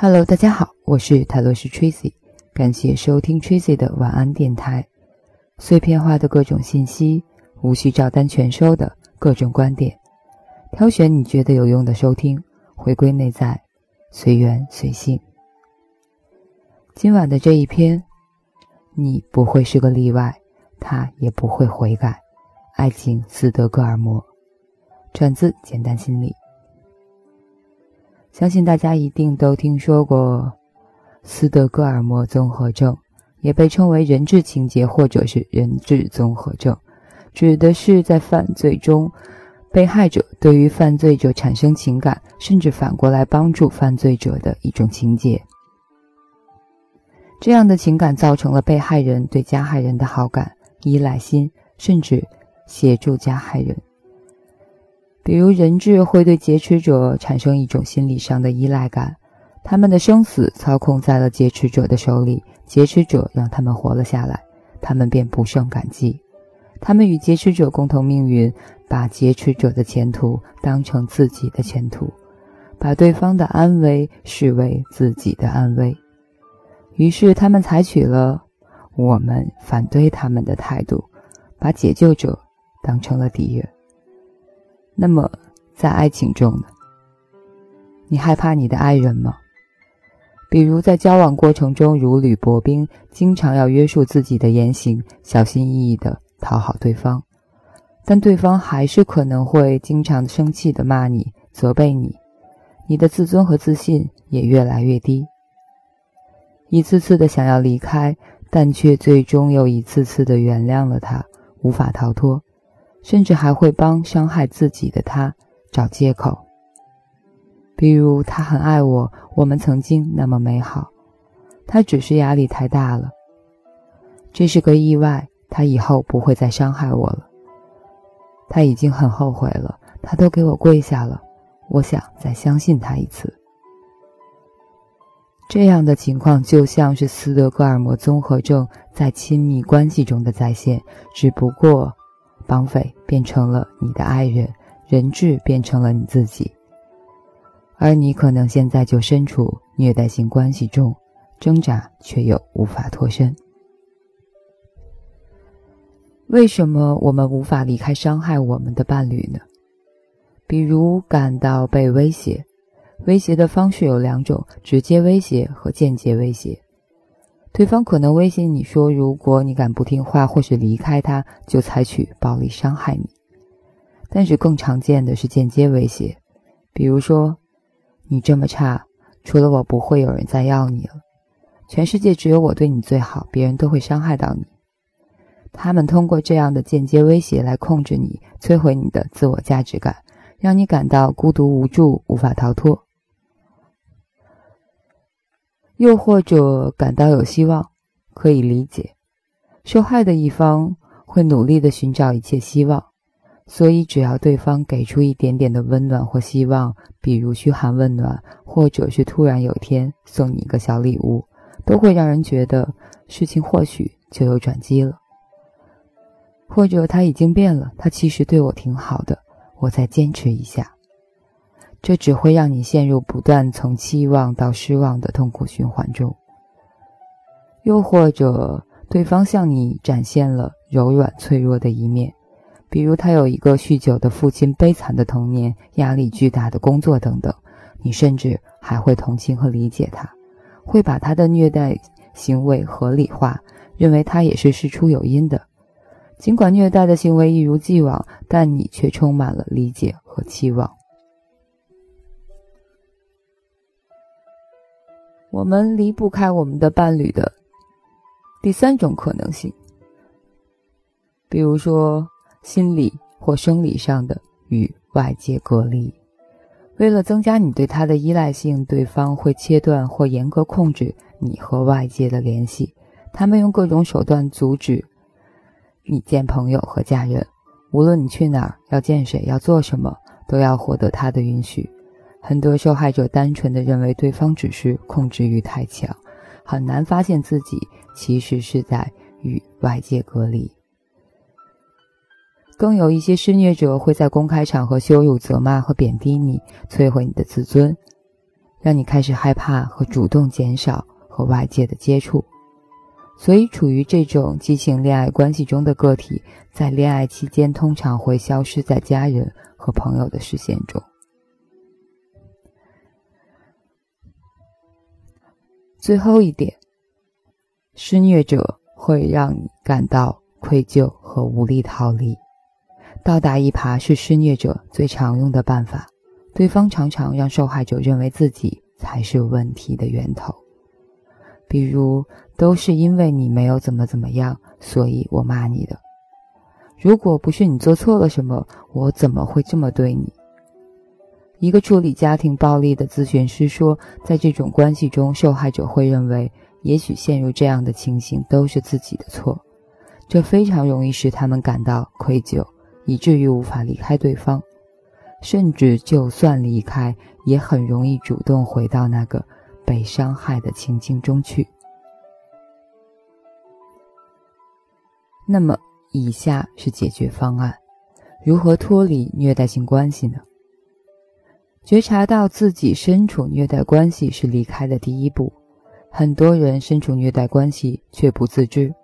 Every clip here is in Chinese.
Hello，大家好，我是泰罗斯 Tracy，感谢收听 Tracy 的晚安电台。碎片化的各种信息，无需照单全收的各种观点，挑选你觉得有用的收听，回归内在，随缘随性。今晚的这一篇，你不会是个例外，他也不会悔改。爱情斯德哥尔摩，转自简单心理。相信大家一定都听说过斯德哥尔摩综合症，也被称为人质情节或者是人质综合症，指的是在犯罪中，被害者对于犯罪者产生情感，甚至反过来帮助犯罪者的一种情节。这样的情感造成了被害人对加害人的好感、依赖心，甚至协助加害人。比如人质会对劫持者产生一种心理上的依赖感，他们的生死操控在了劫持者的手里，劫持者让他们活了下来，他们便不胜感激。他们与劫持者共同命运，把劫持者的前途当成自己的前途，把对方的安危视为自己的安危，于是他们采取了我们反对他们的态度，把解救者当成了敌人。那么，在爱情中呢？你害怕你的爱人吗？比如在交往过程中如履薄冰，经常要约束自己的言行，小心翼翼地讨好对方，但对方还是可能会经常生气地骂你、责备你，你的自尊和自信也越来越低。一次次的想要离开，但却最终又一次次的原谅了他，无法逃脱。甚至还会帮伤害自己的他找借口，比如他很爱我，我们曾经那么美好，他只是压力太大了，这是个意外，他以后不会再伤害我了。他已经很后悔了，他都给我跪下了，我想再相信他一次。这样的情况就像是斯德哥尔摩综合症在亲密关系中的再现，只不过。绑匪变成了你的爱人，人质变成了你自己，而你可能现在就身处虐待性关系中，挣扎却又无法脱身。为什么我们无法离开伤害我们的伴侣呢？比如感到被威胁，威胁的方式有两种：直接威胁和间接威胁。对方可能威胁你说：“如果你敢不听话或是离开他，就采取暴力伤害你。”但是更常见的是间接威胁，比如说：“你这么差，除了我不会有人再要你了。全世界只有我对你最好，别人都会伤害到你。”他们通过这样的间接威胁来控制你，摧毁你的自我价值感，让你感到孤独无助，无法逃脱。又或者感到有希望，可以理解。受害的一方会努力的寻找一切希望，所以只要对方给出一点点的温暖或希望，比如嘘寒问暖，或者是突然有天送你一个小礼物，都会让人觉得事情或许就有转机了。或者他已经变了，他其实对我挺好的，我再坚持一下。这只会让你陷入不断从期望到失望的痛苦循环中。又或者，对方向你展现了柔软脆弱的一面，比如他有一个酗酒的父亲、悲惨的童年、压力巨大的工作等等，你甚至还会同情和理解他，会把他的虐待行为合理化，认为他也是事出有因的。尽管虐待的行为一如既往，但你却充满了理解和期望。我们离不开我们的伴侣的第三种可能性，比如说心理或生理上的与外界隔离。为了增加你对他的依赖性，对方会切断或严格控制你和外界的联系。他们用各种手段阻止你见朋友和家人，无论你去哪儿、要见谁、要做什么，都要获得他的允许。很多受害者单纯的认为对方只是控制欲太强，很难发现自己其实是在与外界隔离。更有一些施虐者会在公开场合羞辱、责骂和贬低你，摧毁你的自尊，让你开始害怕和主动减少和外界的接触。所以，处于这种激情恋爱关系中的个体，在恋爱期间通常会消失在家人和朋友的视线中。最后一点，施虐者会让你感到愧疚和无力逃离。倒打一耙是施虐者最常用的办法，对方常常让受害者认为自己才是问题的源头。比如，都是因为你没有怎么怎么样，所以我骂你的。如果不是你做错了什么，我怎么会这么对你？一个处理家庭暴力的咨询师说，在这种关系中，受害者会认为，也许陷入这样的情形都是自己的错，这非常容易使他们感到愧疚，以至于无法离开对方，甚至就算离开，也很容易主动回到那个。被伤害的情境中去。那么，以下是解决方案：如何脱离虐待性关系呢？觉察到自己身处虐待关系是离开的第一步。很多人身处虐待关系却不自知，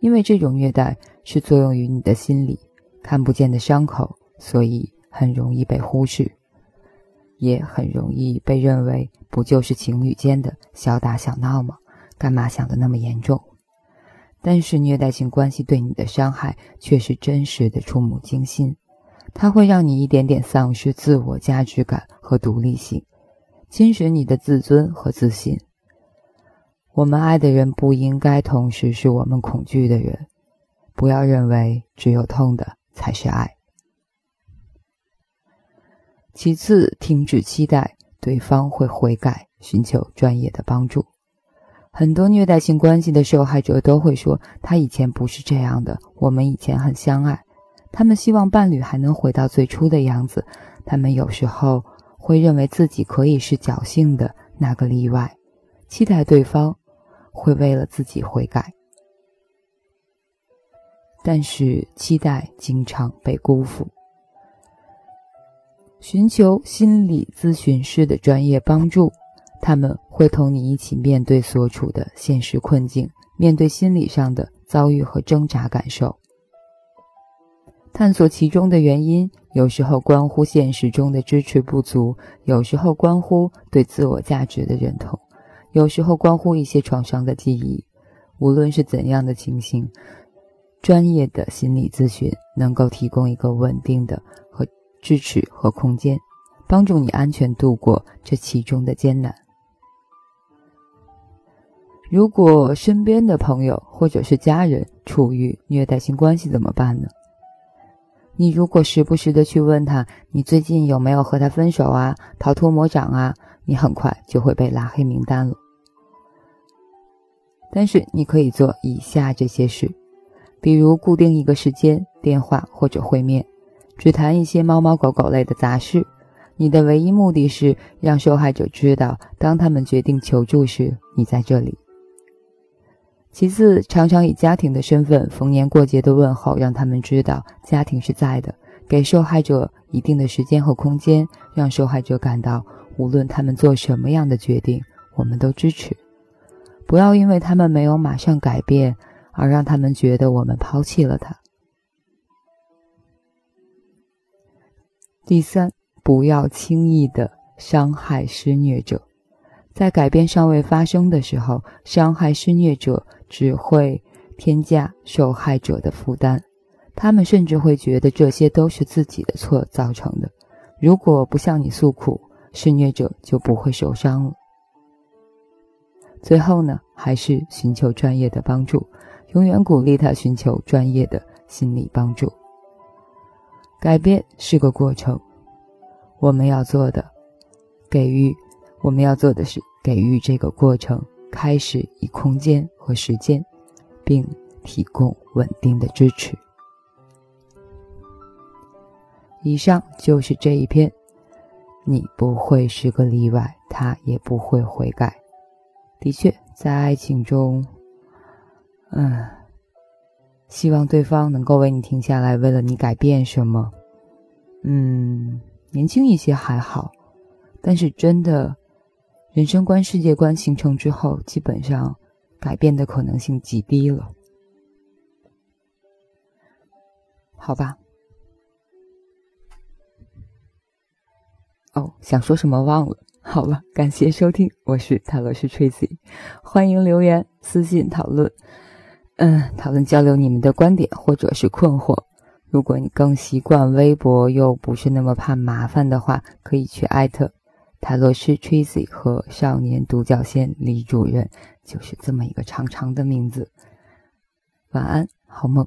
因为这种虐待是作用于你的心里看不见的伤口，所以很容易被忽视。也很容易被认为不就是情侣间的小打小闹吗？干嘛想的那么严重？但是虐待性关系对你的伤害却是真实的触目惊心，它会让你一点点丧失自我价值感和独立性，侵蚀你的自尊和自信。我们爱的人不应该同时是我们恐惧的人，不要认为只有痛的才是爱。其次，停止期待对方会悔改，寻求专业的帮助。很多虐待性关系的受害者都会说：“他以前不是这样的，我们以前很相爱。”他们希望伴侣还能回到最初的样子。他们有时候会认为自己可以是侥幸的那个例外，期待对方会为了自己悔改。但是，期待经常被辜负。寻求心理咨询师的专业帮助，他们会同你一起面对所处的现实困境，面对心理上的遭遇和挣扎感受，探索其中的原因。有时候关乎现实中的支持不足，有时候关乎对自我价值的认同，有时候关乎一些创伤的记忆。无论是怎样的情形，专业的心理咨询能够提供一个稳定的和。支持和空间，帮助你安全度过这其中的艰难。如果身边的朋友或者是家人处于虐待性关系，怎么办呢？你如果时不时的去问他，你最近有没有和他分手啊，逃脱魔掌啊，你很快就会被拉黑名单了。但是你可以做以下这些事，比如固定一个时间电话或者会面。只谈一些猫猫狗狗类的杂事，你的唯一目的是让受害者知道，当他们决定求助时，你在这里。其次，常常以家庭的身份，逢年过节的问候，让他们知道家庭是在的，给受害者一定的时间和空间，让受害者感到，无论他们做什么样的决定，我们都支持。不要因为他们没有马上改变，而让他们觉得我们抛弃了他。第三，不要轻易的伤害施虐者。在改变尚未发生的时候，伤害施虐者只会添加受害者的负担。他们甚至会觉得这些都是自己的错造成的。如果不向你诉苦，施虐者就不会受伤了。最后呢，还是寻求专业的帮助，永远鼓励他寻求专业的心理帮助。改变是个过程，我们要做的，给予，我们要做的是给予这个过程开始以空间和时间，并提供稳定的支持。以上就是这一篇，你不会是个例外，他也不会悔改。的确，在爱情中，嗯，希望对方能够为你停下来，为了你改变什么。嗯，年轻一些还好，但是真的，人生观、世界观形成之后，基本上改变的可能性极低了。好吧。哦，想说什么忘了。好了，感谢收听，我是塔罗斯 Tracy，欢迎留言、私信讨论，嗯，讨论交流你们的观点或者是困惑。如果你更习惯微博，又不是那么怕麻烦的话，可以去艾特泰罗斯 Tracy 和少年独角仙李主任，就是这么一个长长的名字。晚安，好梦。